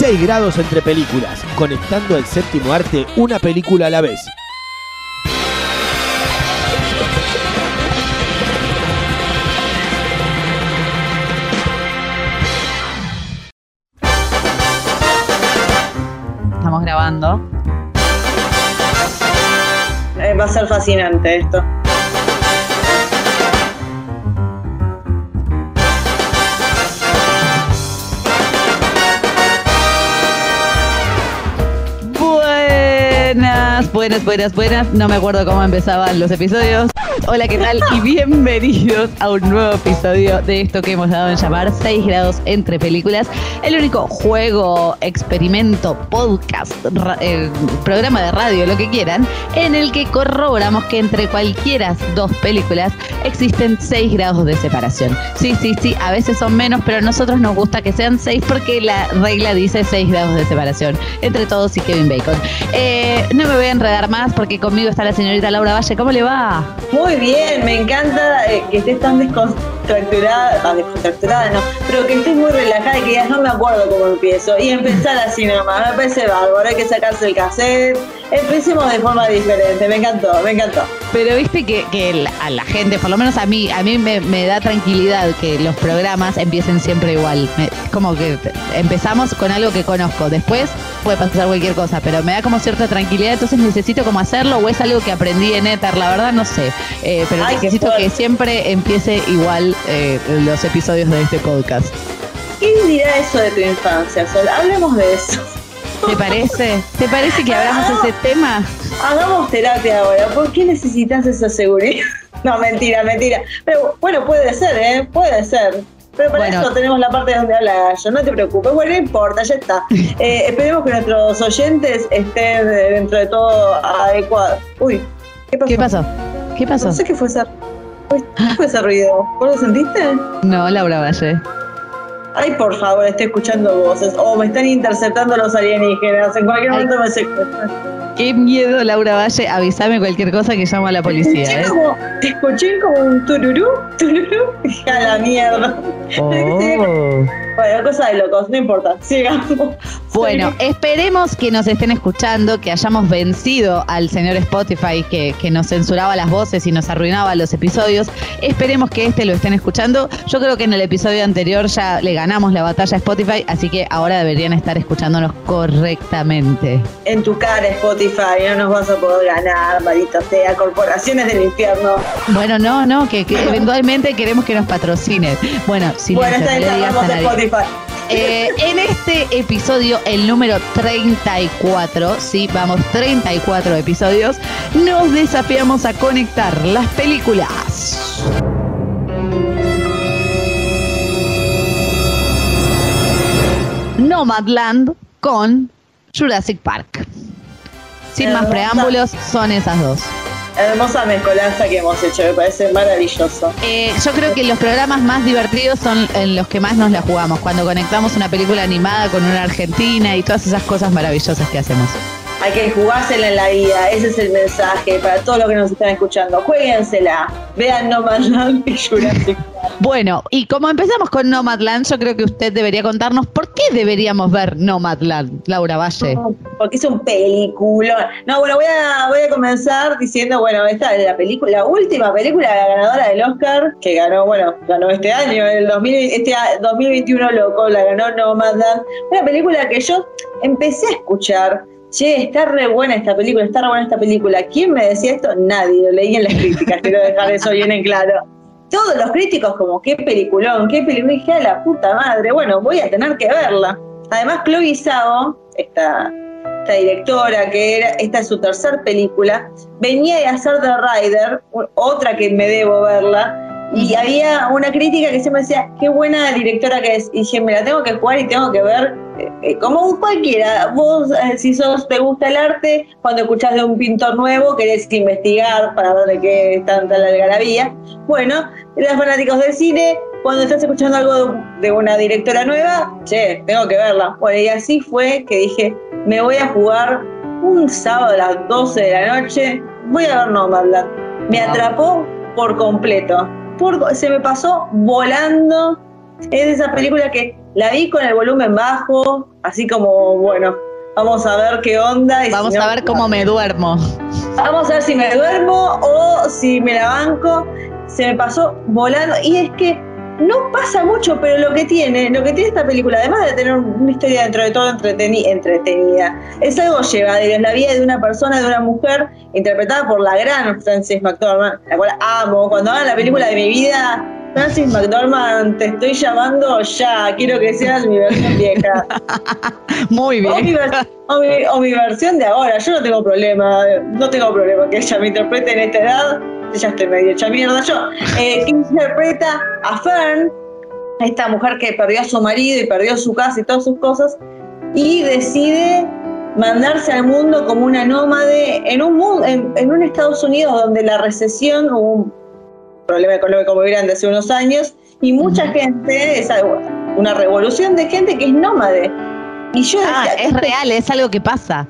6 grados entre películas, conectando al séptimo arte una película a la vez. Estamos grabando. Eh, va a ser fascinante esto. Buenas, buenas, buenas, buenas. No me acuerdo cómo empezaban los episodios. Hola, ¿qué tal? Y bienvenidos a un nuevo episodio de esto que hemos dado en llamar 6 grados entre películas. El único juego, experimento, podcast, eh, programa de radio, lo que quieran, en el que corroboramos que entre cualquiera dos películas existen 6 grados de separación. Sí, sí, sí, a veces son menos, pero a nosotros nos gusta que sean 6 porque la regla dice 6 grados de separación entre todos y Kevin Bacon. Eh, no me voy a enredar más porque conmigo está la señorita Laura Valle. ¿Cómo le va? Muy bien, me encanta eh, que estés tan descontracturada, ah, descontracturada no, pero que estés muy relajada y que digas, no me acuerdo cómo empiezo. Y empezar así nomás, me parece bárbaro, hay que sacarse el cassette. Empecemos de forma diferente, me encantó, me encantó. Pero viste que, que a la gente, por lo menos a mí, a mí me, me da tranquilidad que los programas empiecen siempre igual. Me- como que empezamos con algo que conozco, después puede pasar cualquier cosa, pero me da como cierta tranquilidad, entonces necesito como hacerlo o es algo que aprendí en Ether, la verdad no sé. Eh, pero Ay, necesito que siempre empiece igual eh, los episodios de este podcast. ¿Quién dirá eso de tu infancia, Sol? Hablemos de eso. ¿Te parece? ¿Te parece que abramos ese tema? Hagamos terapia ahora. ¿Por qué necesitas esa seguridad? No, mentira, mentira. Pero bueno, puede ser, ¿eh? Puede ser. Pero para Bueno. eso tenemos la parte donde habla yo, no te preocupes. Bueno, no importa, ya está. Eh, esperemos que nuestros oyentes estén dentro de todo adecuados. Uy, ¿qué pasó? ¿Qué pasó? ¿Qué pasó? No sé qué fue Uy, ¿qué fue ese ruido. ¿Vos lo sentiste? No, Laura Valle. Ay, por favor, estoy escuchando voces. O me están interceptando los alienígenas. En cualquier Ay. momento me secuestran. Qué miedo, Laura Valle. Avísame cualquier cosa que llamo a la policía. Escuché ¿eh? como, escuché como un tururú, tururú, de la mierda. Oh. Bueno, cosa de locos, no importa, sigamos. Bueno, esperemos que nos estén escuchando, que hayamos vencido al señor Spotify que, que nos censuraba las voces y nos arruinaba los episodios. Esperemos que este lo estén escuchando. Yo creo que en el episodio anterior ya le ganamos la batalla a Spotify, así que ahora deberían estar escuchándonos correctamente. En tu cara, Spotify, no nos vas a poder ganar, maldita sea, corporaciones del infierno. Bueno, no, no, que, que eventualmente queremos que nos patrocinen. Bueno, si bueno, está a nadie. Spotify. Eh, en este episodio, el número 34, sí, vamos, 34 episodios, nos desafiamos a conectar las películas. Nomadland con Jurassic Park. Sin más preámbulos, son esas dos. Hermosa mezcolanza que hemos hecho, me parece maravilloso. Eh, yo creo que los programas más divertidos son en los que más nos la jugamos, cuando conectamos una película animada con una argentina y todas esas cosas maravillosas que hacemos. Hay que jugársela en la vida, ese es el mensaje para todos los que nos están escuchando. Jueguensela, vean Nomadland y Jurassic. Bueno, y como empezamos con Nomadland, yo creo que usted debería contarnos por qué deberíamos ver Nomadland, Laura Valle. Porque es un película. No, bueno, voy a, voy a comenzar diciendo, bueno, esta es la película, la última película la ganadora del Oscar, que ganó, bueno, ganó este año, el 2000, este a- 2021 loco, la ganó Nomadland. Una película que yo empecé a escuchar. Che, está re buena esta película, está re buena esta película. ¿Quién me decía esto? Nadie, lo leí en las críticas, quiero dejar eso bien en claro. Todos los críticos como, qué peliculón, qué película, dije, a la puta madre, bueno, voy a tener que verla. Además, Chloe Zhao, esta, esta directora, que era, esta es su tercer película, venía de hacer The Rider, otra que me debo verla, y había una crítica que siempre decía, qué buena directora que es. Y dije, me la tengo que jugar y tengo que ver eh, eh, como cualquiera. Vos, eh, si sos, te gusta el arte, cuando escuchás de un pintor nuevo, querés investigar para ver de qué es tanta la algarabía. Bueno, los fanáticos del cine, cuando estás escuchando algo de, de una directora nueva, che, tengo que verla. Bueno, y así fue que dije, me voy a jugar un sábado a las 12 de la noche, voy a ver Nomadland. Me atrapó por completo. Por- se me pasó volando. Es de esa película que la vi con el volumen bajo, así como, bueno, vamos a ver qué onda. y si Vamos no- a ver cómo me duermo. Vamos a ver si me duermo o si me la banco. Se me pasó volando. Y es que no pasa mucho, pero lo que tiene, lo que tiene esta película, además de tener una historia dentro de todo entreteni- entretenida, es algo llevadero. Es la vida de una persona, de una mujer, interpretada por la gran Frances McDormand, la cual amo. Cuando hagan la película de mi vida, Frances McDormand, te estoy llamando ya. Quiero que seas mi versión vieja. Muy O mi, bien. vers- o mi- o mi versión de ahora, yo no tengo problema, no tengo problema que ella me interprete en esta edad, ya estoy medio hecha mierda yo. Eh, que interpreta a Fern, esta mujer que perdió a su marido y perdió su casa y todas sus cosas, y decide mandarse al mundo como una nómade en un, mu- en, en un Estados Unidos donde la recesión, hubo un problema económico muy grande hace unos años, y mucha gente, es una revolución de gente que es nómade. Y yo Ah, decía, es real, es algo que pasa.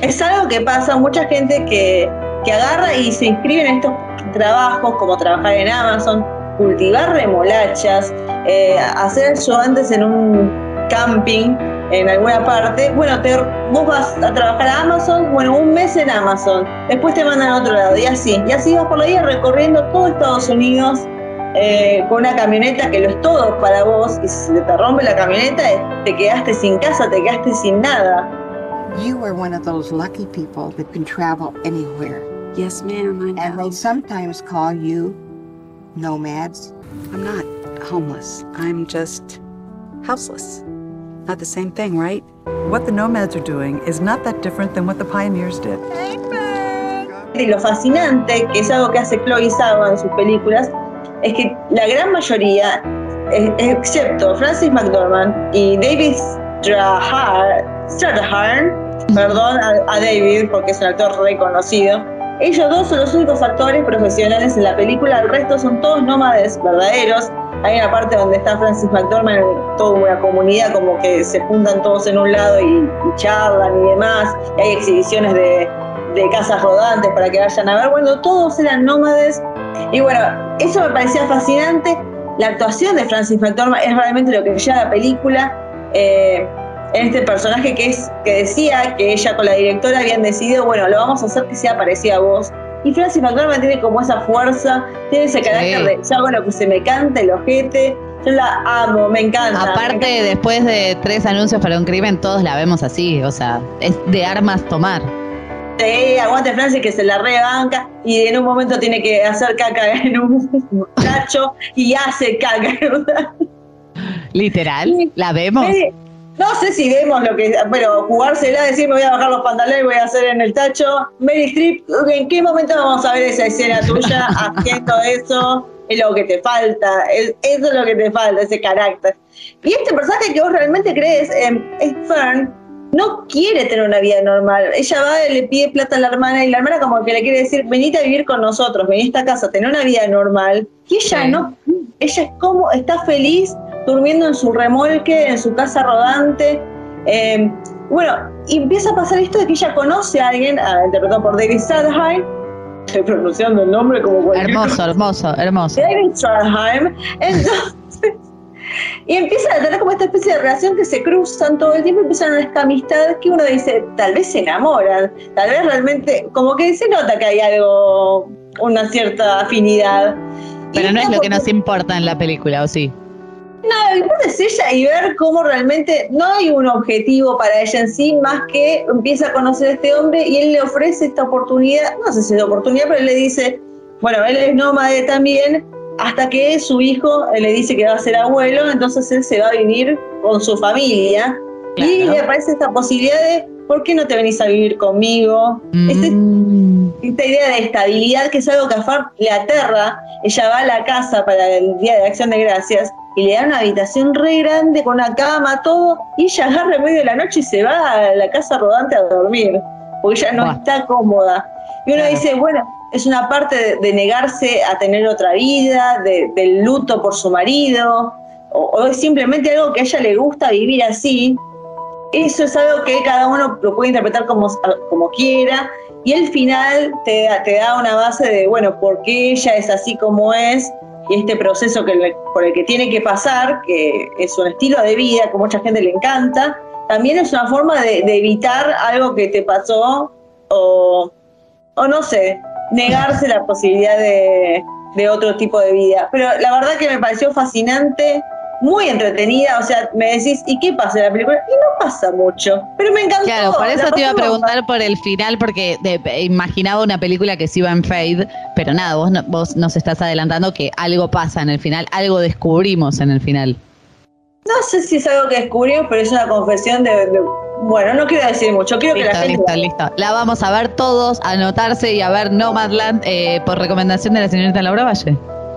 es algo que pasa, mucha gente que, agarra y se inscribe en estos trabajos, como trabajar en Amazon, cultivar remolachas, eh, hacer ayudantes en un camping en alguna parte. Bueno, te, vos vas a trabajar a Amazon, bueno, un mes en Amazon, después te mandan a otro lado, y así. Y así vas por la vida recorriendo todo Estados Unidos. eh, con una camioneta que lo es todo para vos y si te rompe la camioneta te quedaste sin casa, te quedaste sin nada. You are one of those lucky people that can travel anywhere. Yes, ma'am, I And know. they sometimes call you nomads. I'm not homeless. I'm just houseless. Not the same thing, right? What the nomads are doing is not that different than what the pioneers did. Y lo fascinante, que es algo que hace Chloe Zhao en sus películas, es que la gran mayoría, excepto Francis McDormand y David Strahar- Strathairn, perdón a, a David porque es un actor reconocido, ellos dos son los únicos actores profesionales en la película, el resto son todos nómades verdaderos. Hay una parte donde está Francis McDormand, toda una comunidad como que se juntan todos en un lado y, charlan y demás, hay exhibiciones de, casas rodantes para que vayan a ver. Bueno, todos eran nómades. Y bueno, eso me parecía fascinante. La actuación de Francis McDormand es realmente lo que lleva la película. eh, este personaje que es que decía que ella con la directora habían decidido, bueno, lo vamos a hacer que sea parecida a vos. Y Francis McDormand tiene como esa fuerza, tiene ese carácter de hago lo que se me cante el ojete. Yo la amo, me encanta. me Aparte, encanta. después de tres anuncios para un crimen, todos la vemos así. O sea, es de armas tomar. Sí, aguante Francis que se la rebanca y en un momento tiene que hacer caca en un tacho y hace caca. ¿verdad? Literal, la vemos. Eh, No sé si vemos lo que, bueno, jugársela, decir me voy a bajar los pantalones y voy a hacer en el tacho. Mary Streep, ¿en qué momento vamos a ver esa escena tuya haciendo eso? Es lo que te falta, es- eso es lo que te falta, ese carácter. Y este personaje que vos realmente crees, eh, es Fern, no quiere tener una vida normal. Ella va y le pide plata a la hermana y la hermana como que le quiere decir, venite a vivir con nosotros, vení a esta casa, tener una vida normal. Y ella Sí. no, ella es como, está feliz durmiendo en su remolque, en su casa rodante. Eh, bueno, y empieza a pasar esto de que ella conoce a alguien, ah, interpretado por David Strathairn, estoy pronunciando el nombre como cualquier Hermoso, hermoso, hermoso. David Strathairn. Entonces, y empiezan a tener como esta especie de relación que se cruzan todo el tiempo, empiezan esta amistad que uno dice, tal vez se enamoran, tal vez realmente, como que se nota que hay algo, una cierta afinidad. Pero Y no es lo que nos importa en la película, ¿o sí? No, lo que importa es ella y ver cómo realmente no hay un objetivo para ella en sí, más que empieza a conocer a este hombre y él le ofrece esta oportunidad, no sé si es oportunidad, pero él le dice, bueno, él es nómade también, hasta que su hijo eh, le dice que va a ser abuelo, entonces él se va a vivir con su familia. Y le aparece esta posibilidad de, ¿por qué no te venís a vivir conmigo? Este- Mm. esta idea de estabilidad que es algo que a Far le aterra. Ella va a la casa para el Día de Acción de Gracias y le da una habitación re grande con una cama, todo, y ella agarra en medio de la noche y se va a la casa rodante a dormir, porque ella no está cómoda. Y uno Claro. dice, bueno, es una parte de, de negarse a tener otra vida, de- del luto por su marido, o, o es simplemente algo que a ella le gusta vivir así. Eso es algo que cada uno lo puede interpretar como, como quiera. Y el final te, da- te da una base de, bueno, por qué ella es así como es y este proceso que por el que tiene que pasar, que es un estilo de vida que mucha gente le encanta, también es una forma de, de evitar algo que te pasó o, o no sé, negarse la posibilidad de, de otro tipo de vida. Pero la verdad que me pareció fascinante, muy entretenida, o sea, me decís, ¿y qué pasa en la película? Y no pasa mucho, pero me encantó. Claro, por eso te iba a preguntar por el final, porque de- imaginaba una película que se iba en fade, pero nada, vos, no- vos nos estás adelantando que algo pasa en el final, algo descubrimos en el final. No sé si es algo que descubrimos, pero es una confesión de, de- bueno, no quiero decir mucho, quiero que Listo, la gente listo, listo. La vamos a ver todos, a anotarse y a ver Nomadland eh, por recomendación de la señorita Laura Valle.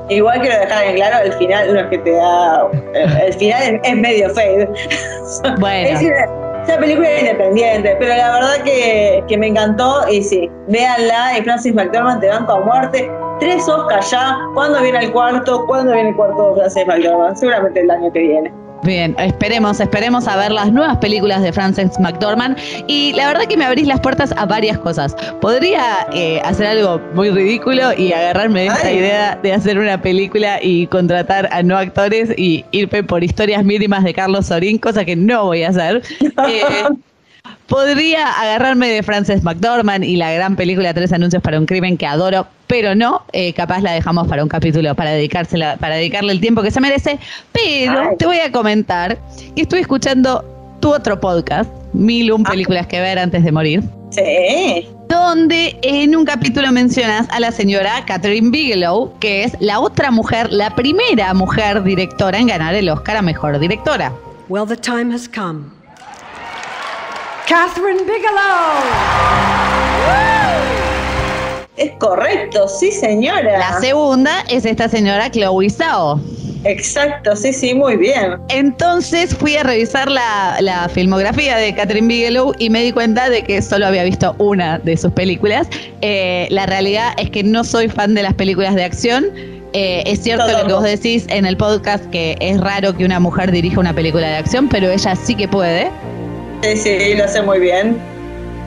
Igual quiero dejar en claro, el final no es que te da. El, el final es, es medio fade. Bueno. Es una, una película independiente, pero la verdad que, que me encantó y sí, véanla y Francis McDormand te banco a muerte. Tres Oscars ya. ¿Cuándo viene el cuarto? ¿Cuándo viene el cuarto de Francis McDormand? Seguramente el año que viene. Bien, esperemos, esperemos a ver las nuevas películas de Frances McDormand. Y la verdad que me abrís las puertas a varias cosas. Podría eh, hacer algo muy ridículo y agarrarme de esta Ay. idea de hacer una película y contratar a no actores y irme por historias mínimas de Carlos Sorín, cosa que no voy a hacer. Eh, Podría agarrarme de Frances McDormand y la gran película Tres anuncios para un crimen que adoro, pero no, eh, capaz la dejamos para un capítulo para dedicársela, para dedicarle el tiempo que se merece. Pero Ay. te voy a comentar que estuve escuchando tu otro podcast, Mil un Ah. películas que ver antes de morir, Sí. donde en un capítulo mencionas a la señora Catherine Bigelow, que es la otra mujer, la primera mujer directora en ganar el Oscar a mejor directora. Well, the time has come. Catherine Bigelow! Es correcto, sí, señora. La segunda es esta señora Chloe Zhao. Exacto, sí, sí, muy bien. Entonces fui a revisar la, la filmografía de Catherine Bigelow y me di cuenta de que solo había visto una de sus películas. Eh, la realidad es que no soy fan de las películas de acción. Eh, es cierto lo que vos decís en el podcast que es raro que una mujer dirija una película de acción, pero ella sí que puede. Sí, sí, lo hace muy bien.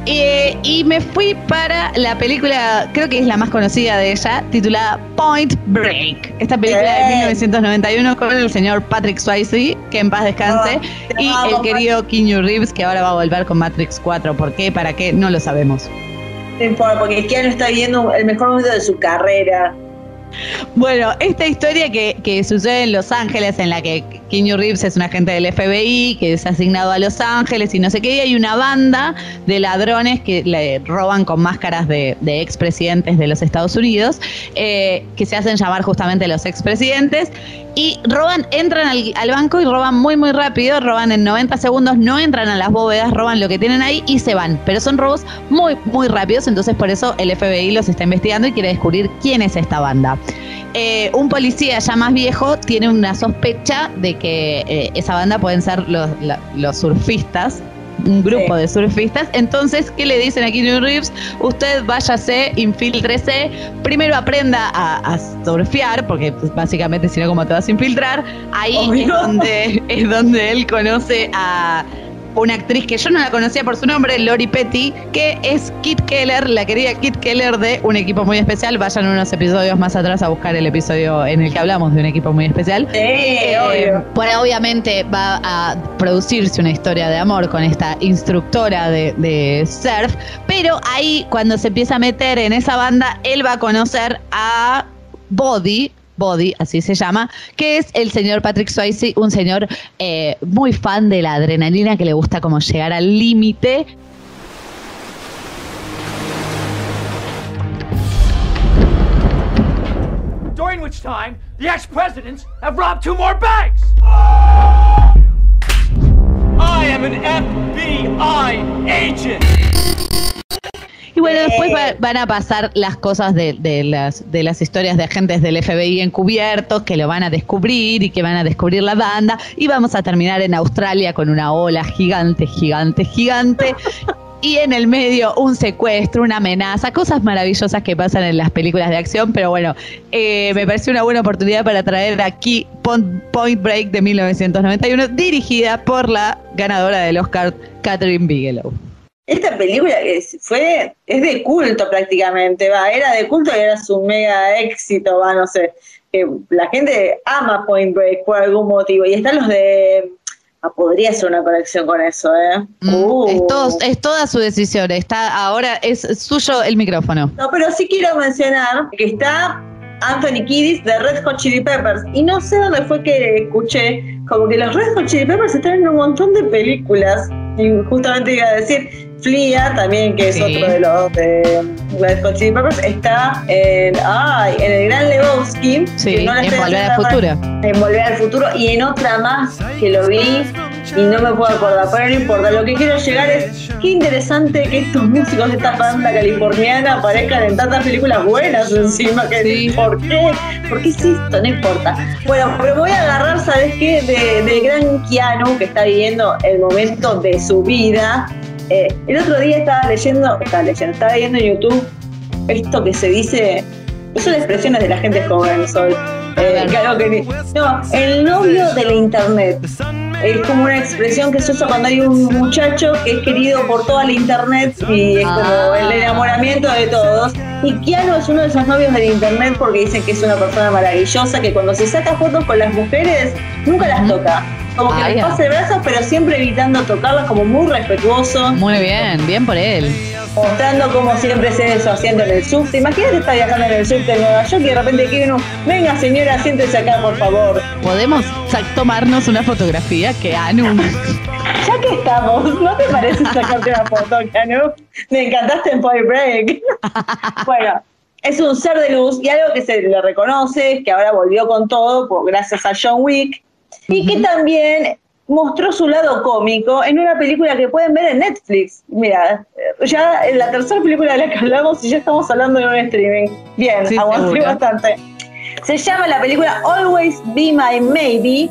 Eh, y me fui para la película, creo que es la más conocida de ella, titulada Point Break. Esta película de Bien. 1991 con el señor Patrick Swayze, que en paz descanse, y amo, el querido Keanu Reeves, que ahora va a volver con Matrix 4. ¿Por qué? ¿Para qué? No lo sabemos. No importa, porque Keanu está viviendo el mejor momento de su carrera. Bueno, esta historia que, sucede en Los Ángeles, en la que Keanu Reeves es un agente del FBI que es asignado a Los Ángeles y no sé qué, y hay una banda de ladrones que le roban con máscaras de, de expresidentes de los Estados Unidos, eh, que se hacen llamar justamente los expresidentes, y roban, entran al, al banco y roban muy, muy rápido, roban en 90 segundos, no entran a las bóvedas, roban lo que tienen ahí y se van. Pero son robos muy, muy rápidos, entonces por eso el FBI los está investigando y quiere descubrir quién es esta banda. Eh, un policía ya más viejo tiene una sospecha de que eh, esa banda pueden ser los, la- los surfistas, un grupo Sí. de surfistas. Entonces, ¿qué le dicen a Keanu Reeves? Usted váyase, infiltrese, primero aprenda a, a surfear, porque pues, básicamente si no, ¿cómo te vas a infiltrar? Ahí es donde, es donde él conoce a una actriz que yo no la conocía por su nombre, Lori Petty, que es Kit Keller, la querida Kit Keller de un equipo muy especial. Vayan unos episodios más atrás a buscar el episodio en el que hablamos de un equipo muy especial. Sí, Eh, obvio. bueno, obviamente va a producirse una historia de amor con esta instructora de, de surf, pero ahí cuando se empieza a meter en esa banda, él va a conocer a Body. Body, así se llama, que es el señor Patrick Swayze, un señor eh, muy fan de la adrenalina, que le gusta como llegar al límite. During which time, the ex-presidents have robbed two more banks! I am am an FBI agent. Y bueno, después va- van a pasar las cosas de, de las, de las historias de agentes del FBI encubiertos que lo van a descubrir y que van a descubrir la banda. Y vamos a terminar en Australia con una ola gigante, gigante, gigante. Y en el medio un secuestro, una amenaza, cosas maravillosas que pasan en las películas de acción. Pero bueno, eh, me pareció una buena oportunidad para traer aquí Point Break de 1991, dirigida por la ganadora del Oscar, Catherine Bigelow. Esta película que es- fue, es de culto prácticamente, va, era de culto y era su mega éxito, va, no sé, que la gente ama Point Break por algún motivo, y están los de, ah, podría ser una conexión con eso, ¿eh? Mm, Uh. Es, todo- es toda su decisión. Está ahora es suyo el micrófono. No, pero sí quiero mencionar que está Anthony Kiddis de Red Hot Chili Peppers, y no sé dónde fue que escuché, como que los Red Hot Chili Peppers están en un montón de películas, y justamente iba a decir, Flia, también que es Sí. otro de los de Red Hot Chili Peppers, está en, ay, en el Gran Lebowski, Sí, que no la en Volver al Futuro. En Volver al Futuro, y en otra más que lo vi y no me puedo acordar, pero no importa, lo que quiero llegar es, qué interesante que estos músicos de esta banda californiana aparezcan en tantas películas buenas encima, que Sí. ¿por qué? ¿Por qué es esto? No importa. Bueno, pero voy a agarrar, ¿sabes qué? De, del gran Keanu, que está viviendo el momento de su vida. Eh, el otro día estaba leyendo, estaba leyendo, estaba viendo en YouTube esto que se dice, son expresiones de la gente joven, Sol. Eh, que no, el novio de la internet. Es como una expresión que se usa cuando hay un muchacho que es querido por toda la internet y es como Ah. el enamoramiento de todos. Y Keanu es uno de esos novios del internet porque dicen que es una persona maravillosa, que cuando se saca fotos con las mujeres, nunca las toca. Como que Ah, les pasa el brazo, pero siempre evitando tocarlas, como muy respetuoso Muy bien, bien por él. Mostrando como siempre se eso haciendo en el subte. Imagínate estar viajando en el subte de Nueva York y de repente quiere uno, venga señora, siéntese acá por favor. Podemos tomarnos una fotografía que Anu. Ya que estamos, ¿no te parece sacarte una foto, Canu? Me encantaste en Point Break. bueno, es un ser de luz y algo que se le reconoce, que ahora volvió con todo por, gracias a John Wick, y que también mostró su lado cómico en una película que pueden ver en Netflix. Mira, eh, ya en la tercera película de la que hablamos y ya estamos hablando de un streaming. Bien, Sí, aguanté bastante. Se llama la película Always Be My Maybe,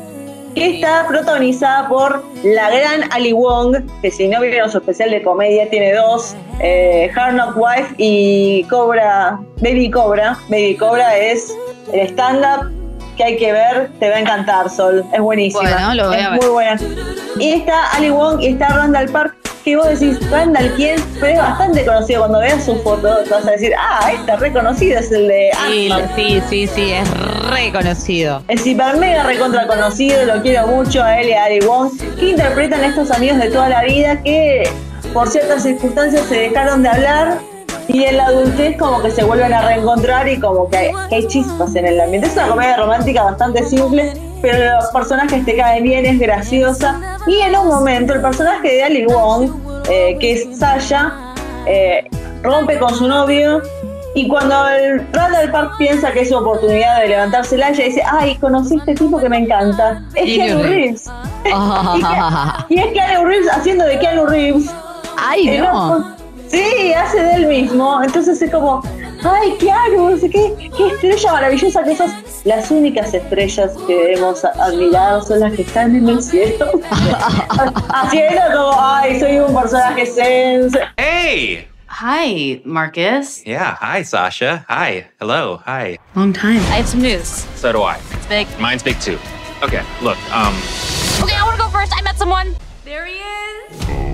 que está protagonizada por la gran Ali Wong, que si no vieron su especial de comedia, tiene dos, eh, Hard Knock Wife y Cobra, Baby Cobra. Baby Cobra es el stand-up que hay que ver, te va a encantar, Sol, es buenísima. Bueno, lo voy es a ver. muy buena. Y está Ali Wong y está Randall Park, que vos decís, Randall, ¿quién? Pero es bastante conocido. Cuando veas su foto, te vas a decir, ah, este reconocido es el de Sí, sí, sí, sí, es reconocido. Es hiper mega recontra conocido, lo quiero mucho a él y a Ari Wong, que interpretan a estos amigos de toda la vida que por ciertas circunstancias se dejaron de hablar y en la adultez como que se vuelven a reencontrar y como que hay, que hay chispas en el ambiente. Es una comedia romántica bastante simple, pero los personajes te caen bien, es graciosa. Y en un momento el personaje de Ali Wong, eh, que es Sasha, eh, rompe con su novio y cuando el Randall Park piensa que es su oportunidad de levantársela, ella dice, ay, conocí a este tipo que me encanta. Es Keanu Reeves. Reeves. Y, es Keanu Reeves haciendo de Keanu Reeves. Ay, no. Sí, hace de él mismo. Entonces es como, ay, sé qué, qué estrella maravillosa que sos. Las únicas estrellas que debemos a- admirar son las que están en el cielo. Haciendo como, ay, soy un personaje sense. Hey! Hi, Marcus. Yeah, hi, Sasha. Hi. Hello. Hi. Long time. I have some news. So do I. It's big. Mine's big too. Okay, look, um, Okay, I want to go first. I met someone. There he is.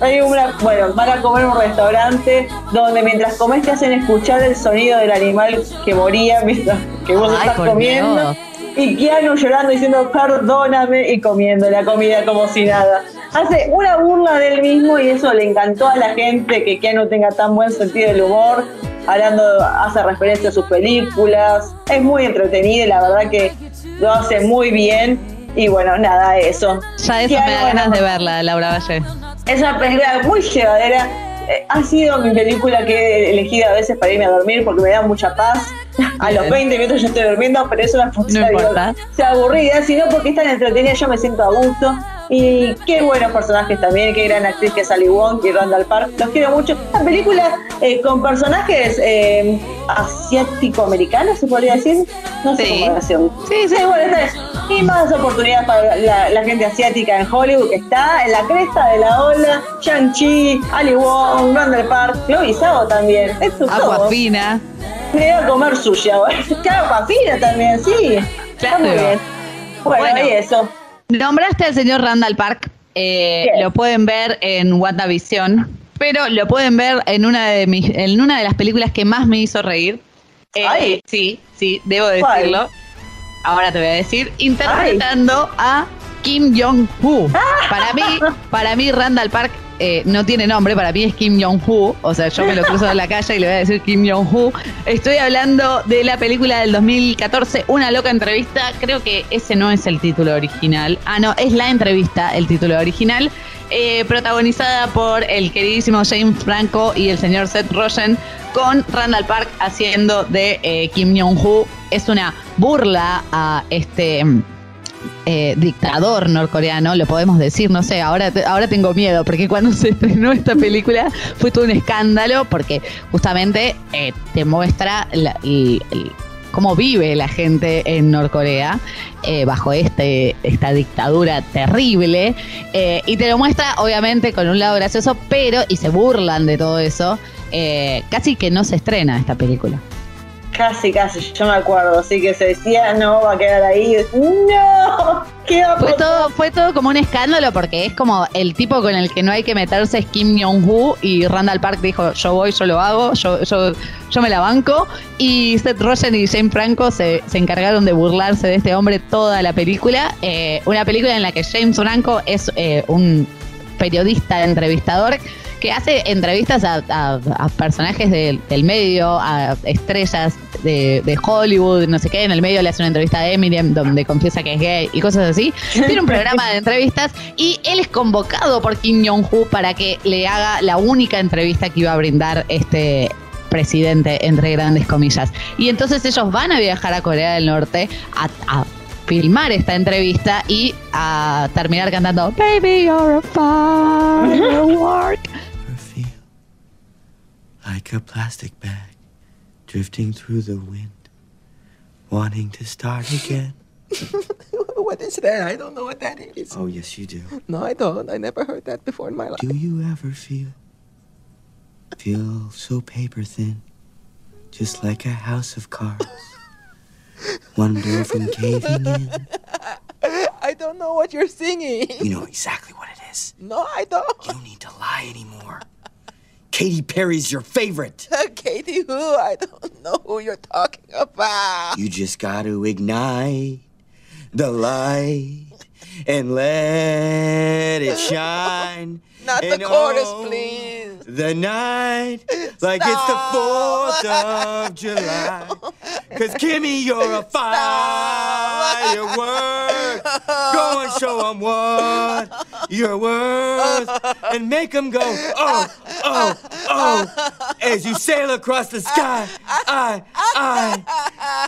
Hay una, bueno, van a comer en un restaurante donde mientras comes te hacen escuchar el sonido del animal que moría mientras que vos Ay, estás por comiendo. Dios. Y Keanu llorando diciendo perdóname y comiendo la comida como si nada. Hace una burla de él mismo y eso le encantó a la gente que Keanu tenga tan buen sentido del humor. Hablando, hace referencia a sus películas. Es muy entretenido y la verdad que lo hace muy bien. Y bueno, nada, eso. Ya eso me da ganas de verla, Laura Valle. es una película muy llevadera. Eh, Ha sido mi película que he elegido a veces para irme a dormir porque me da mucha paz. A los 20 minutos ya estoy durmiendo, pero es una función No importa. sea aburrida, sino porque es tan entretenida, yo me siento a gusto. Y qué buenos personajes también, qué gran actriz que es Ali Wong y Randall Park. Los quiero mucho. Una película eh, con personajes eh, asiático-americanos, se podría decir. No sé Sí. cómo. Sí, sí. Sí, bueno, esta es. Y más oportunidades para la, la gente asiática en Hollywood que está en la cresta de la ola. Shang-Chi, Ali Wong, Randall Park, Chloe Zhao también. Es todo. Aquafina. Me voy a comer sushi ahora. Aquafina también, sí. Está muy bien. Bueno, Bueno. y eso. Nombraste al señor Randall Park. eh, lo pueden ver en WandaVision, pero lo pueden ver en una de mis, en una de las películas que más me hizo reír. Eh. Sí, sí, debo ¿Cuál? Ahora te voy a decir, interpretando a Kim Jong-hoo. Para mí, para mí Randall Park eh, no tiene nombre, para mí es Kim Jong-hoo. O sea, yo me lo cruzo en la calle y le voy a decir Kim Jong-hoo. Estoy hablando de la película del 2014, Una loca entrevista. Creo que ese no es el título original. Ah, no, es la entrevista, el título original. Eh, protagonizada por el queridísimo James Franco y el señor Seth Rogen, con Randall Park haciendo de eh, Kim Jong-hoo. Es una burla a este mm, eh, dictador norcoreano, lo podemos decir, no sé, ahora, ahora tengo miedo, porque cuando se estrenó esta película fue todo un escándalo, porque justamente te muestra la- cómo vive la gente en Norcorea eh, bajo este, esta dictadura terrible, eh, y te lo muestra obviamente con un lado gracioso, pero, y se burlan de todo eso, eh, casi que no se estrena esta película. Casi, casi, yo me acuerdo. Así que se decía, no, va a quedar ahí. ¡No! ¿Qué va a Fue todo, fue todo como un escándalo porque es como el tipo con el que no hay que meterse es Kim Jong-un y Randall Park dijo yo voy, yo lo hago, yo, yo, yo me la banco y Seth Rogen y James Franco se, se encargaron de burlarse de este hombre toda la película. Eh, una película en la que James Franco es eh, un periodista, entrevistador que hace entrevistas a, a- a personajes del, del medio, a estrellas de, de Hollywood, no sé qué. En el medio le hace una entrevista a Eminem donde confiesa que es gay y cosas así. Tiene un programa de entrevistas y él es convocado por Kim Jong-un para que le haga la única entrevista que iba a brindar este presidente, entre grandes comillas. Y entonces ellos van a viajar a Corea del Norte a, a filmar esta entrevista y a terminar cantando Baby, you're a firework. like a plastic bag drifting through the wind, wanting to start again. What is that? I don't know what that is. Oh, yes, you do. No, I don't. I never heard that before in my life. Do you ever feel feel so paper thin, just like a house of cards? Wonder from caving in. I don't know what you're singing. You know exactly what it is. No, I don't. You don't need to lie anymore. Katy Perry's your favorite. Katie, who? I don't know who you're talking about. You just got to ignite the light and let it shine. Not the chorus, oh, please. The night, like it's the 4th of July. Cause Kimmy, you're a firework. Go and show 'em what you're worth. And make 'em go, oh, oh, oh. As you sail across the sky, I, I.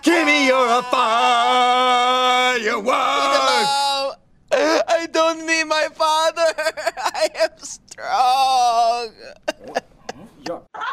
Kimmy, you're a firework. No, I don't mean my father. I am strong.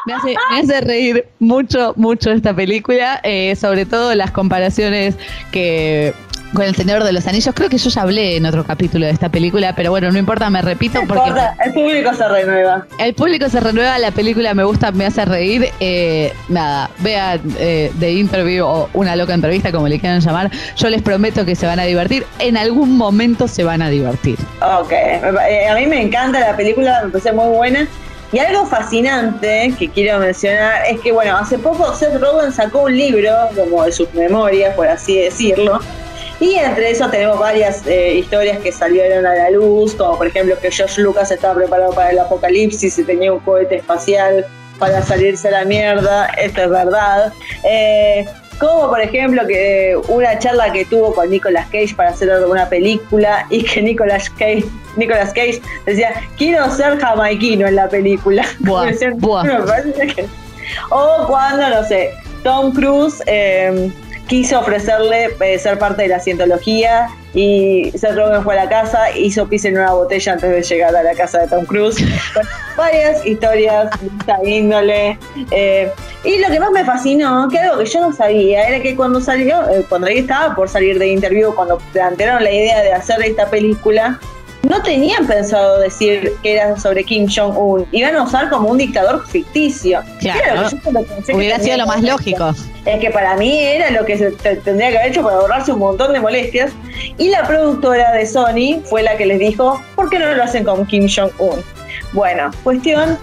Me hace, me hace reír mucho, mucho esta película, eh, sobre todo las comparaciones que con El Señor de los Anillos. Creo que yo ya hablé en otro capítulo de esta película, pero bueno, no importa, me repito porque Importa, el público se renueva. el público se renueva, la película me gusta, me hace reír. eh, nada, vean eh, The Interview o Una Loca Entrevista, como le quieran llamar. Yo les prometo que se van a divertir. En algún momento se van a divertir. Ok, eh, a mí me encanta la película, me parece muy buena. Y algo fascinante que quiero mencionar es que, bueno, hace poco Seth Rogen sacó un libro, como de sus memorias, por así decirlo. Y entre eso tenemos varias eh, historias que salieron a la luz, como por ejemplo que George Lucas estaba preparado para el apocalipsis y tenía un cohete espacial para salirse a la mierda, esto es verdad. Eh, como por ejemplo que una charla que tuvo con Nicolas Cage para hacer una película y que Nicolas Cage, Nicolas Cage decía, quiero ser jamaiquino en la película. Buah, decían, buah. O cuando, no sé, Tom Cruise eh, quiso ofrecerle eh, ser parte de la cientología y Seth Rogen fue a la casa, hizo pis en una botella antes de llegar a la casa de Tom Cruise. Con varias historias de esta índole. Eh, y lo que más me fascinó, que algo que yo no sabía, era que cuando salió, eh, cuando ahí estaba por salir de interview, cuando plantearon la idea de hacer esta película, no tenían pensado decir que era sobre Kim Jong-un. Iban a usar como un dictador ficticio. Claro. Era lo que yo siempre pensé que Hubiera sido lo más lógico. es que para mí era lo que se te- tendría que haber hecho para ahorrarse un montón de molestias. Y la productora de Sony fue la que les dijo, ¿por qué no lo hacen con Kim Jong-un? Bueno, cuestión,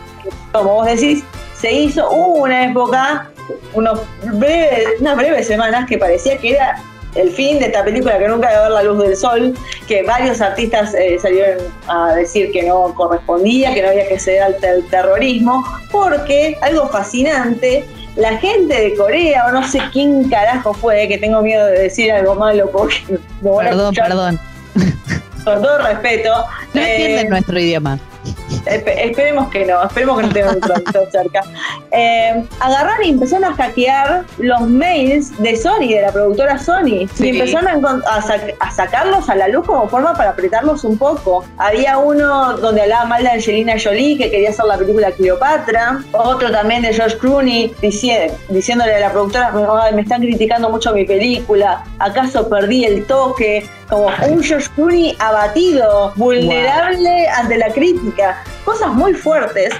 como vos decís, se hizo, una época, unos breves, unas breves semanas que parecía que era el fin de esta película que nunca a ver la luz del sol, que varios artistas eh, salieron a decir que no correspondía, que no había que ceder al ter- terrorismo, porque algo fascinante, la gente de Corea, o no sé quién carajo fue, que tengo miedo de decir algo malo porque a Perdón, perdón. con todo respeto. No eh, entienden nuestro idioma. Espe- esperemos que no, esperemos que no tengan un traductor cerca. Eh, agarraron y empezaron a hackear los mails de Sony, de la productora Sony, Sí. y empezaron a, encon- a sac- a sacarlos a la luz como forma para apretarlos un poco. Había uno donde hablaba mal de Angelina Jolie, que quería hacer la película Cleopatra, otro también de George Clooney, dici- diciéndole a la productora, "Ay, me están criticando mucho mi película, ¿acaso perdí el toque? Como un George Clooney abatido, vulnerable ante la crítica, cosas muy fuertes.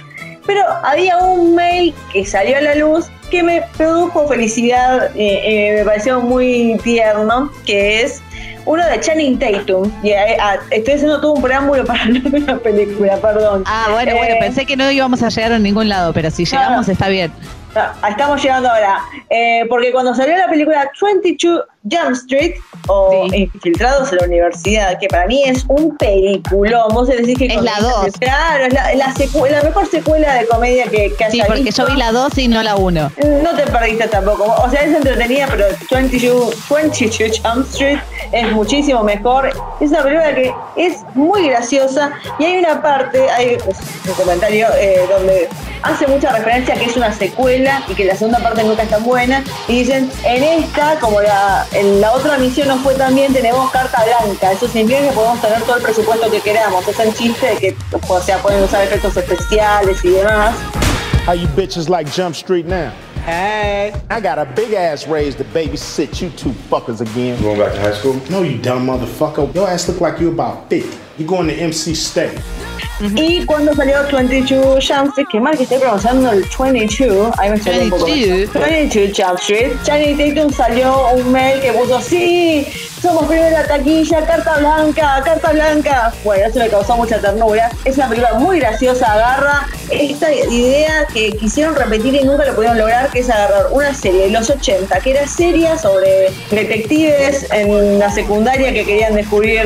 Pero había un mail que salió a la luz que me produjo felicidad, eh, eh, me pareció muy tierno, que es uno de Channing Tatum. Y eh, ah, estoy haciendo todo un preámbulo para la película, perdón. Ah, bueno, bueno, Eh, pensé que no íbamos a llegar a ningún lado, pero si llegamos no. está bien. Ah, Estamos llegando ahora. Eh, porque cuando salió la película 22 Jump Street o Infiltrados en la Universidad, que para mí es un peliculón. Vos decís que Es la dos. Claro, es la, la, secu- la mejor secuela de comedia que, que Sí, haya porque visto. yo vi la 2 y no la 1. No te perdiste tampoco. O sea, es entretenida, pero 22, 22 Jump Street es muchísimo mejor. Es una película que es muy graciosa y hay una parte, hay pues, un comentario eh, donde hace mucha referencia a que es una secuela y que la segunda parte nunca es tan buena. Y dicen, en esta, como la, en la otra misión no fue tan bien, tenemos carta blanca. Eso significa que podemos tener todo el presupuesto que queramos. Es el chiste de que o sea, pueden usar efectos especiales y demás. How you bitches like Jump Street now? Hey. I got a big ass raise to babysit you two fuckers again. Going back to high school? No, you dumb motherfucker. Your ass look like you about 50. You going to MC State. Y cuando salió 22 Jump Street, que mal que estoy pronunciando el 22, ahí me salió un poco. 22. 22 Jump Street. Channing Tatum salió un mail que puso, sí, somos la taquilla, carta blanca, carta blanca. Bueno, eso me causó mucha ternura. Es una película muy graciosa, agarra esta idea que quisieron repetir y nunca lo pudieron lograr, que es agarrar una serie de los 80, que era seria sobre detectives en la secundaria que querían descubrir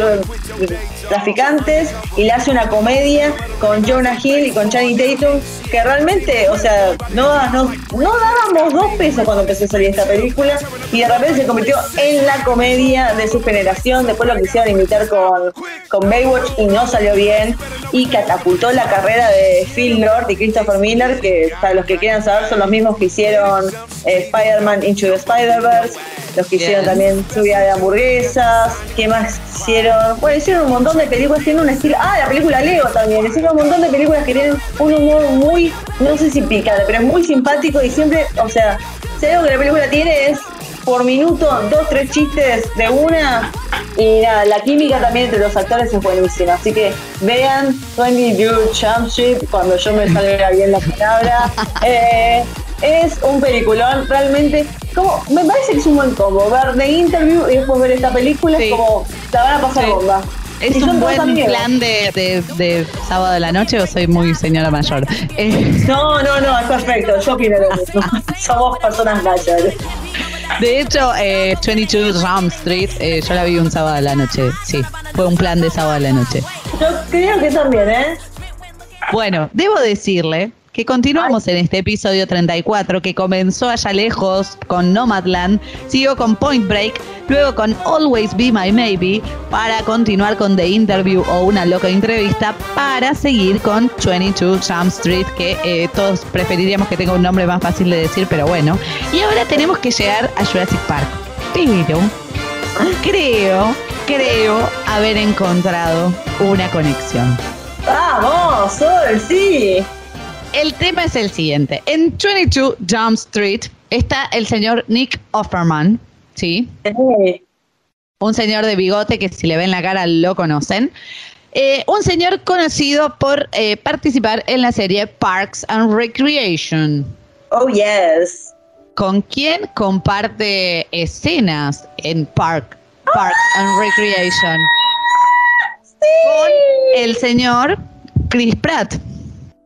traficantes y le hace una comedia con Jonah Hill y con Channing Tatum que realmente, o sea, no, no, no dábamos dos pesos cuando empezó a salir esta película y de repente se convirtió en la comedia de su generación, después lo quisieron imitar con, con Baywatch y no salió bien y catapultó la carrera de Phil Lord y Christopher Miller que para los que quieran saber son los mismos que hicieron eh, Spider-Man Into the Spider-Verse los que hicieron también lluvia de hamburguesas, ¿qué más hicieron? Bueno, hicieron un montón de películas, tienen un estilo, ah, la película Lego también, hicieron un montón de películas que tienen un humor muy, no sé si picante, pero es muy simpático y siempre, o sea, si algo que la película tiene es por minuto dos, tres chistes de una y nada, la química también entre los actores es buenísima, así que vean 22 Jump Street cuando yo me salga bien la palabra. Eh, es un peliculón, realmente. Como, me parece que es un buen combo. Ver The Interview y después ver esta película Sí. es como, la van a pasar Sí. bomba. ¿Es Y un buen plan de, de, de sábado de la noche o soy muy señora mayor? Eh, No, no, no, es perfecto. Yo opino lo mismo. Somos personas mayores. de hecho, eh, 22 Jump Street, eh, yo la vi un sábado de la noche. Sí, fue un plan de sábado de la noche. Yo creo que también, ¿eh? Bueno, debo decirle que continuamos en este episodio 34 que comenzó allá lejos con Nomadland, siguió con Point Break, luego con Always Be My Maybe, para continuar con The Interview o una loca entrevista, para seguir con 22 Jump Street, que eh, todos preferiríamos que tenga un nombre más fácil de decir, pero bueno. Y ahora tenemos que llegar a Jurassic Park. Pero creo, creo haber encontrado una conexión. ¡Vamos, Sol! ¡Sí! El tema es el siguiente. En 22 Jump Street está el señor Nick Offerman, ¿sí? Un señor de bigote que si le ven la cara lo conocen. Eh, un señor conocido por eh, participar en la serie Parks and Recreation. Oh, yes. ¿Con quién comparte escenas en Park, Parks and Recreation? Con el señor Chris Pratt.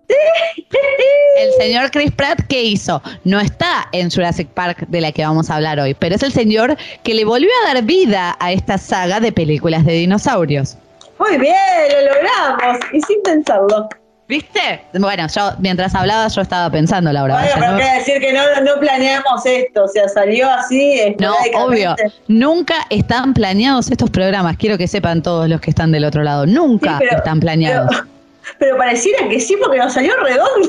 El señor Chris Pratt, ¿qué hizo? No está en Jurassic Park de la que vamos a hablar hoy, pero es el señor que le volvió a dar vida a esta saga de películas de dinosaurios. Muy bien, lo logramos y sin pensarlo. ¿Viste? Bueno, yo mientras hablaba yo estaba pensando, Laura. Bueno, pero ¿no? decir que no, no planeamos esto, o sea, salió así. No, obvio. Nunca están planeados estos programas. Quiero que sepan todos los que están del otro lado. Nunca Sí, pero- están planeados. Pero, pero pareciera que sí, porque nos salió redondo.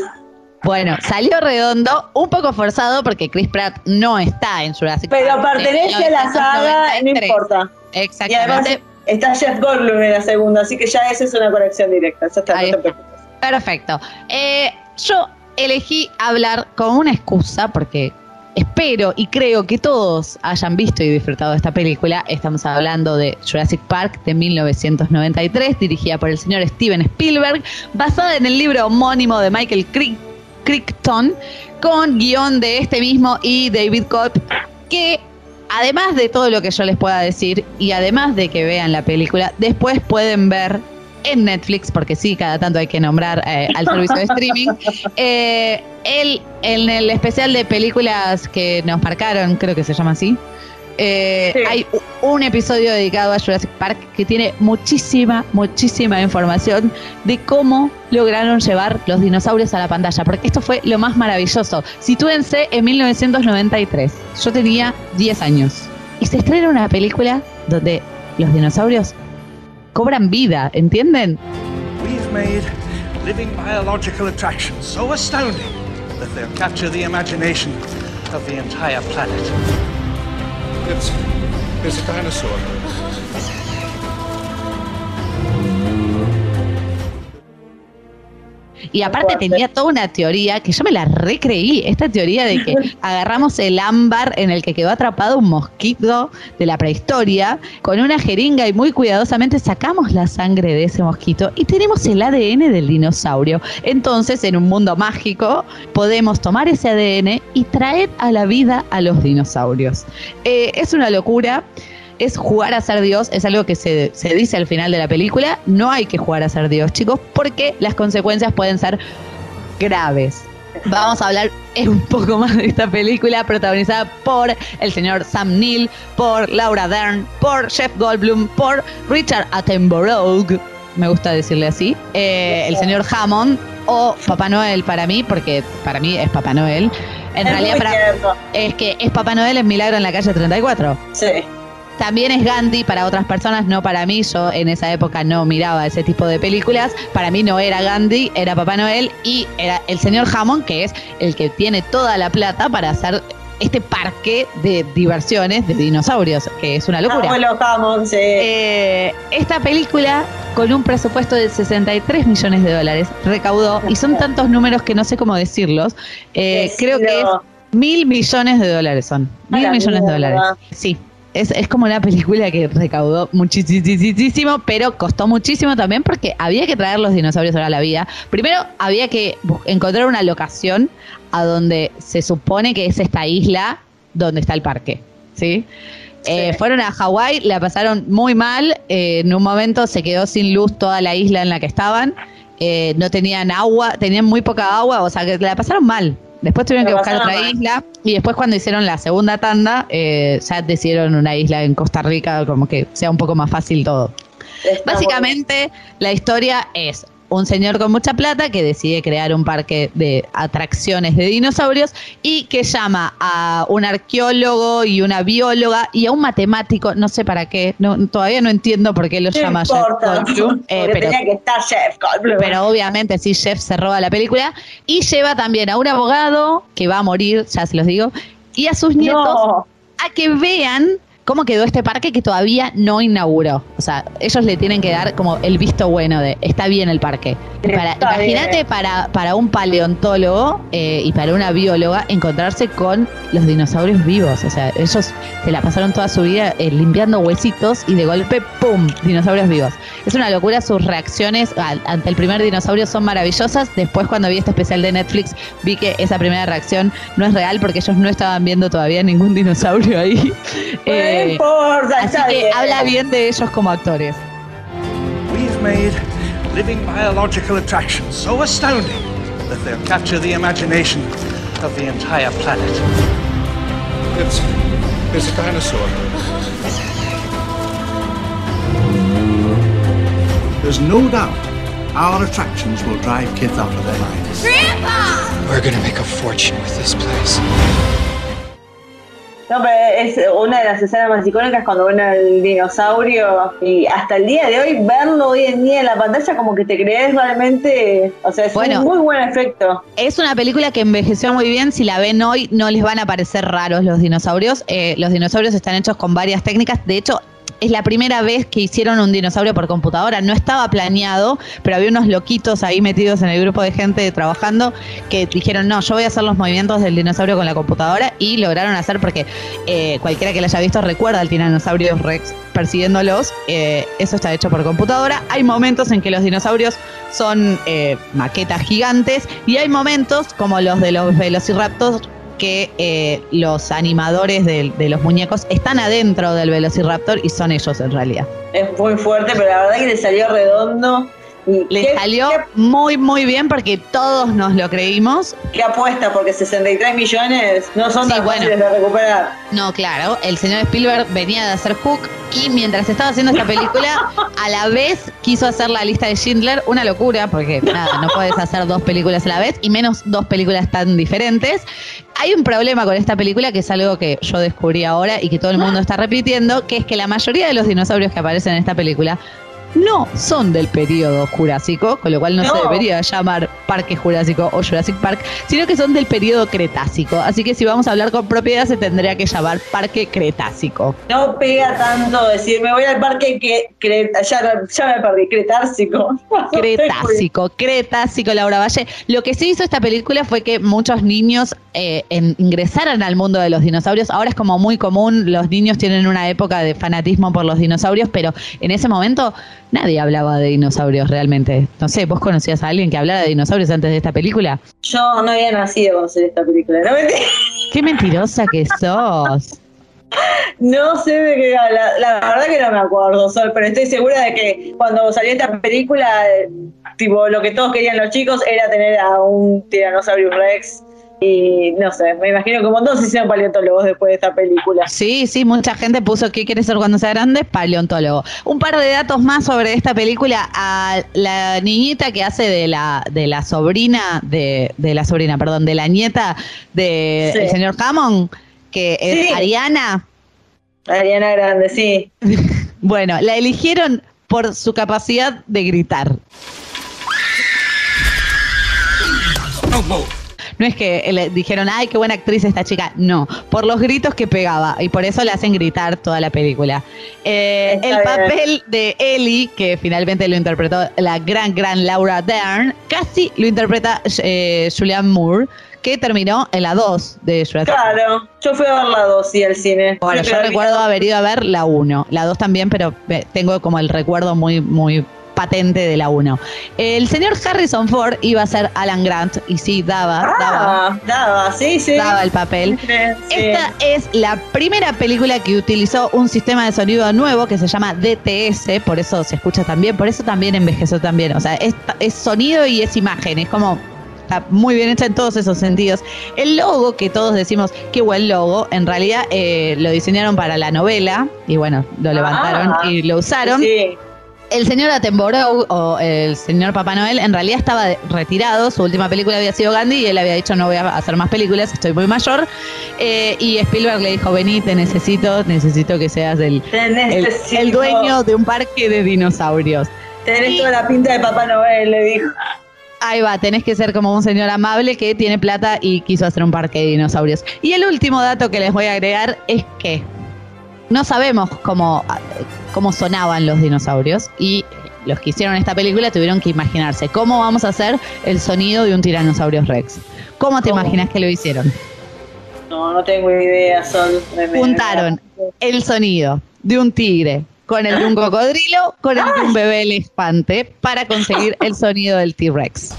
Bueno, salió redondo, un poco forzado porque Chris Pratt no está en Jurassic Pero Park. pertenece a la saga, no 1993. importa. Y además Exactamente. está Jeff Goldblum en la segunda, así que ya esa es una conexión directa. Ya está, Ahí no te está. Perfecto. Eh, yo elegí hablar con una excusa porque espero y creo que todos hayan visto y disfrutado de esta película. Estamos hablando de Jurassic Park de 1993, dirigida por el señor Steven Spielberg, basada en el libro homónimo de Michael Crichton, con guion de este mismo y David Cobb, que además de todo lo que yo les pueda decir y además de que vean la película, después pueden ver en Netflix, porque sí, cada tanto hay que nombrar eh, al servicio de streaming, eh, el, en el especial de películas que nos marcaron, creo que se llama así, eh, Sí. hay un episodio dedicado a Jurassic Park que tiene muchísima, muchísima información de cómo lograron llevar los dinosaurios a la pantalla, porque esto fue lo más maravilloso. Sitúense en 1993, yo tenía 10 años, y se estrena una película donde los dinosaurios cobran vida, ¿entienden? We've made living biological attractions so astounding that they'll capture the imagination of the entire planet. It's, it's a dinosaur. Y aparte tenía toda una teoría que yo me la recreí, esta teoría de que agarramos el ámbar en el que quedó atrapado un mosquito de la prehistoria, con una jeringa y muy cuidadosamente sacamos la sangre de ese mosquito y tenemos el ADN del dinosaurio. Entonces, en un mundo mágico, podemos tomar ese ADN y traer a la vida a los dinosaurios. Eh, es una locura es jugar a ser Dios, es algo que se, se dice al final de la película, no hay que jugar a ser Dios, chicos, porque las consecuencias pueden ser graves. Vamos a hablar un poco más de esta película protagonizada por el señor Sam Neill, por Laura Dern, por Jeff Goldblum, por Richard Attenborough, me gusta decirle así, eh, el señor Hammond o Papá Noel para mí, porque para mí es Papá Noel. En Es realidad para, es que es Papá Noel en Milagro en la calle 34. Sí. También es Gandhi para otras personas, no para mí. Yo en esa época no miraba ese tipo de películas. Para mí no era Gandhi, era Papá Noel y era el señor Hammond, que es el que tiene toda la plata para hacer este parque de diversiones de dinosaurios, que es una locura. Vamos, lo vamos, sí. Eh, esta película, con un presupuesto de 63 millones de dólares, recaudó, y son tantos números que no sé cómo decirlos, eh, creo que es mil millones de dólares son. Mil millones de dólares. Sí. Es, es como una película que recaudó muchísimo, pero costó muchísimo también porque había que traer los dinosaurios a la vida. Primero había que encontrar una locación a donde se supone que es esta isla donde está el parque. ¿sí? Eh, fueron a Hawái, la pasaron muy mal. eh, en un momento se quedó sin luz toda la isla en la que estaban. eh, no tenían agua, tenían muy poca agua, o sea que la pasaron mal. Después tuvieron que buscar otra isla y después cuando hicieron la segunda tanda eh, ya decidieron una isla en Costa Rica como que sea un poco más fácil todo. Está Básicamente la historia es un señor con mucha plata que decide crear un parque de atracciones de dinosaurios y que llama a un arqueólogo y una bióloga y a un matemático, no sé para qué, no, todavía no entiendo por qué lo No llama importa, Jeff Goldblum, eh, pero, tenía que estar Jeff Goldblum. pero obviamente sí, Jeff se roba la película y lleva también a un abogado que va a morir, ya se los digo, y a sus nietos No. a que vean cómo quedó este parque que todavía no inauguró. O sea, ellos le tienen que dar como el visto bueno de está bien el parque. Imagínate para, para un paleontólogo eh, y para una bióloga encontrarse con los dinosaurios vivos. O sea, ellos se la pasaron toda su vida eh, limpiando huesitos y de golpe, ¡pum! Dinosaurios vivos. Es una locura, sus reacciones al- ante el primer dinosaurio son maravillosas. Después cuando vi este especial de Netflix vi que esa primera reacción no es real porque ellos no estaban viendo todavía ningún dinosaurio ahí. No importa, así está que bien. habla bien de ellos como actores. We've made living biological attractions so astounding that they'll capture the imagination of the entire planet. It's, it's a dinosaur. There's no doubt our attractions will drive kids out of their minds. Grandpa! We're gonna make a fortune with this place. No, pero es una de las escenas más icónicas cuando ven al dinosaurio y hasta el día de hoy verlo hoy en día en la pantalla como que te crees realmente, o sea, es Bueno. un muy buen efecto. Es una película que envejeció muy bien. Si la ven hoy, no les van a parecer raros los dinosaurios. Eh, los dinosaurios están hechos con varias técnicas. De hecho, es la primera vez que hicieron un dinosaurio por computadora. No estaba planeado, pero había unos loquitos ahí metidos en el grupo de gente trabajando que dijeron, no, yo voy a hacer los movimientos del dinosaurio con la computadora y lograron hacer porque eh, cualquiera que lo haya visto recuerda al tiranosaurio Rex persiguiéndolos. Eh, eso está hecho por computadora. Hay momentos en que los dinosaurios son eh, maquetas gigantes y hay momentos como los de los velociraptors que eh, los animadores de, de los muñecos están adentro del velociraptor y son ellos en realidad. Es muy fuerte, pero la verdad que le salió redondo. Le qué- salió muy muy bien porque todos nos lo creímos. qué apuesta, porque 63 millones no son Sí, tan bueno. fáciles de recuperar. No, claro, el señor Spielberg venía de hacer Hook y mientras estaba haciendo esta película, a la vez quiso hacer la lista de Schindler, una locura, porque nada, no puedes hacer dos películas a la vez y menos dos películas tan diferentes. Hay un problema con esta película que es algo que yo descubrí ahora y que todo el mundo está repitiendo, que es que la mayoría de los dinosaurios que aparecen en esta película no son del periodo Jurásico, con lo cual no, se debería llamar Parque Jurásico o Jurassic Park, sino que son del periodo Cretácico. Así que si vamos a hablar con propiedad se tendría que llamar Parque Cretácico. No pega tanto decir, me voy al parque que cre- ya, ya me perdí, Cretársico. Cretácico, Cretácico, Laura Valle. Lo que sí hizo esta película fue que muchos niños eh, en- ingresaran al mundo de los dinosaurios. Ahora es como muy común, los niños tienen una época de fanatismo por los dinosaurios, pero en ese momento nadie hablaba de dinosaurios realmente. No sé, ¿vos conocías a alguien que hablara de dinosaurios antes de esta película? Yo no había nacido cuando salió esta película. No, mentira. Qué mentirosa que sos. No sé de qué habla. La verdad que no me acuerdo, Sol, pero estoy segura de que cuando salió esta película, eh, tipo, lo que todos querían los chicos era tener a un Tyrannosaurus Rex. Y no sé, me imagino que un montón se hicieron paleontólogos después de esta película. Sí, sí, mucha gente puso ¿qué quiere ser cuando sea grande? Paleontólogo. Un par de datos más sobre esta película. A la niñita que hace de la, de la sobrina, de, de la sobrina, perdón, de la nieta del Sí. señor Hammond, que es Sí. Ariana. Ariana Grande, sí. Bueno, la eligieron por su capacidad de gritar. No es que le dijeron, ay, qué buena actriz esta chica. No, por los gritos que pegaba. Y por eso le hacen gritar toda la película. Eh, el papel de Ellie, que finalmente lo interpretó la gran, gran Laura Dern, casi lo interpreta eh, Julianne Moore, que terminó en la 2 de Jurassic. Claro, yo fui a ver la 2 y al cine. Bueno, yo recuerdo haber ido a ver la 1, la 2 también, pero eh, tengo como el recuerdo muy, muy patente de la 1. El señor Harrison Ford iba a ser Alan Grant y sí, daba, daba, Ah, daba, sí, sí. daba el papel. Sí. Esta es la primera película que utilizó un sistema de sonido nuevo que se llama DTS, por eso se escucha también, por eso también envejeció también. O sea, es, es sonido y es imagen, es como está muy bien hecha en todos esos sentidos. El logo, que todos decimos qué buen logo, en realidad eh, lo diseñaron para la novela y bueno, lo levantaron Ah, y lo usaron. Sí. El señor Attenborough o el señor Papá Noel en realidad estaba retirado, su última película había sido Gandhi y él había dicho no voy a hacer más películas, estoy muy mayor. Eh, y Spielberg le dijo, vení, te necesito, necesito que seas el dueño de un parque de dinosaurios. Tenés toda la pinta de Papá Noel, le dijo. Ahí va, tenés que ser como un señor amable que tiene plata y quiso hacer un parque de dinosaurios. Y el último dato que les voy a agregar es que no sabemos cómo, cómo sonaban los dinosaurios y los que hicieron esta película tuvieron que imaginarse cómo vamos a hacer el sonido de un tiranosaurio rex. ¿Cómo te ¿Cómo? imaginas que lo hicieron? No, no tengo idea, Sol. Juntaron el sonido de un tigre con el de un cocodrilo con el de un bebé elefante para conseguir el sonido del T-Rex.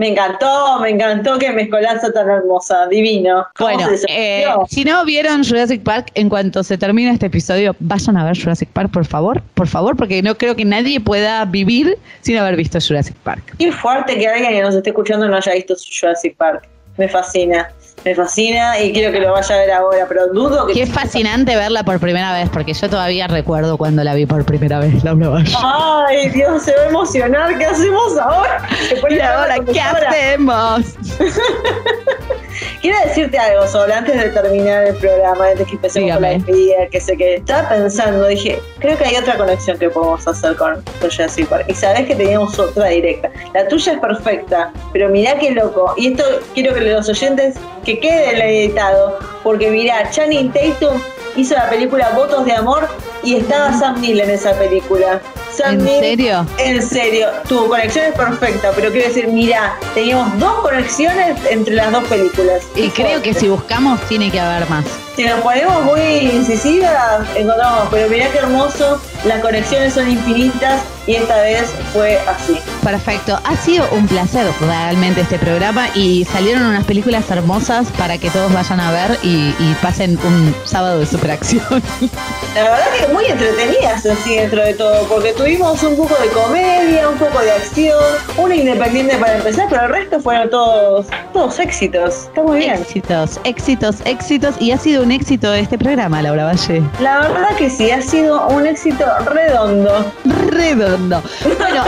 Me encantó, me encantó que mezcolanza tan hermosa, divino. ¿Cómo Bueno, eh, si no vieron Jurassic Park, en cuanto se termine este episodio, vayan a ver Jurassic Park, por favor, por favor, porque no creo que nadie pueda vivir sin haber visto Jurassic Park. Qué fuerte que alguien que nos esté escuchando no haya visto Jurassic Park. Me fascina, me fascina y quiero que lo vaya a ver ahora, pero dudo que... Qué fascinante verla por primera vez, porque yo todavía recuerdo cuando la vi por primera vez, Laura Valle. Ay, Dios, se va a emocionar. ¿Qué hacemos ahora? Y ahora, ¿qué hacemos? Quiero decirte algo, Sol, antes de terminar el programa, antes que empecemos con la despedida, que sé que estaba pensando, dije, creo que hay otra conexión que podemos hacer con, con Jurassic Park. Y sabés que teníamos otra directa. La tuya es perfecta, pero mirá qué loco. Y esto quiero que los oyentes, que quede el editado, porque mirá, Channing Tatum hizo la película Votos de Amor y estaba Sam Neill en esa película. Sam ¿En Neill- serio? En serio, tu conexión es perfecta, pero quiero decir, mirá, teníamos dos conexiones entre las dos películas. Y creo que si buscamos, tiene que haber más. Si nos ponemos muy incisivas, encontramos, pero mirá qué hermoso, las conexiones son infinitas y esta vez fue así. Perfecto, ha sido un placer realmente este programa y salieron unas películas hermosas para que todos vayan a ver y, y pasen un sábado de superacción. La verdad que muy entretenidas así dentro de todo, porque tuvimos un poco de comedia, un poco de acción, una independiente para empezar, pero el resto fueron todos, todos éxitos. Está muy bien. Éxitos, éxitos, éxitos y ha sido un éxito este programa, Laura Valle. La verdad que sí, ha sido un éxito redondo. Redondo. Bueno,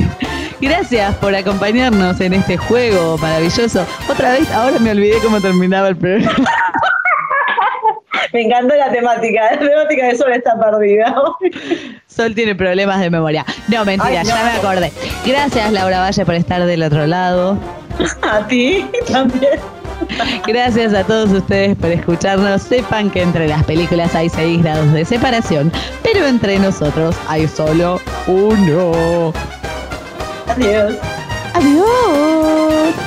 gracias por acompañarnos en este juego maravilloso. Otra vez, ahora me olvidé cómo terminaba el programa. Me encantó la temática, la temática de Sol está perdida. Sol tiene problemas de memoria. No, mentira, Ay, ya me acordé. Gracias, Laura Valle, por estar del otro lado. A ti también. Gracias a todos ustedes por escucharnos. Sepan que entre las películas hay 6 grados de separación, pero entre nosotros hay solo uno. Adiós. Adiós.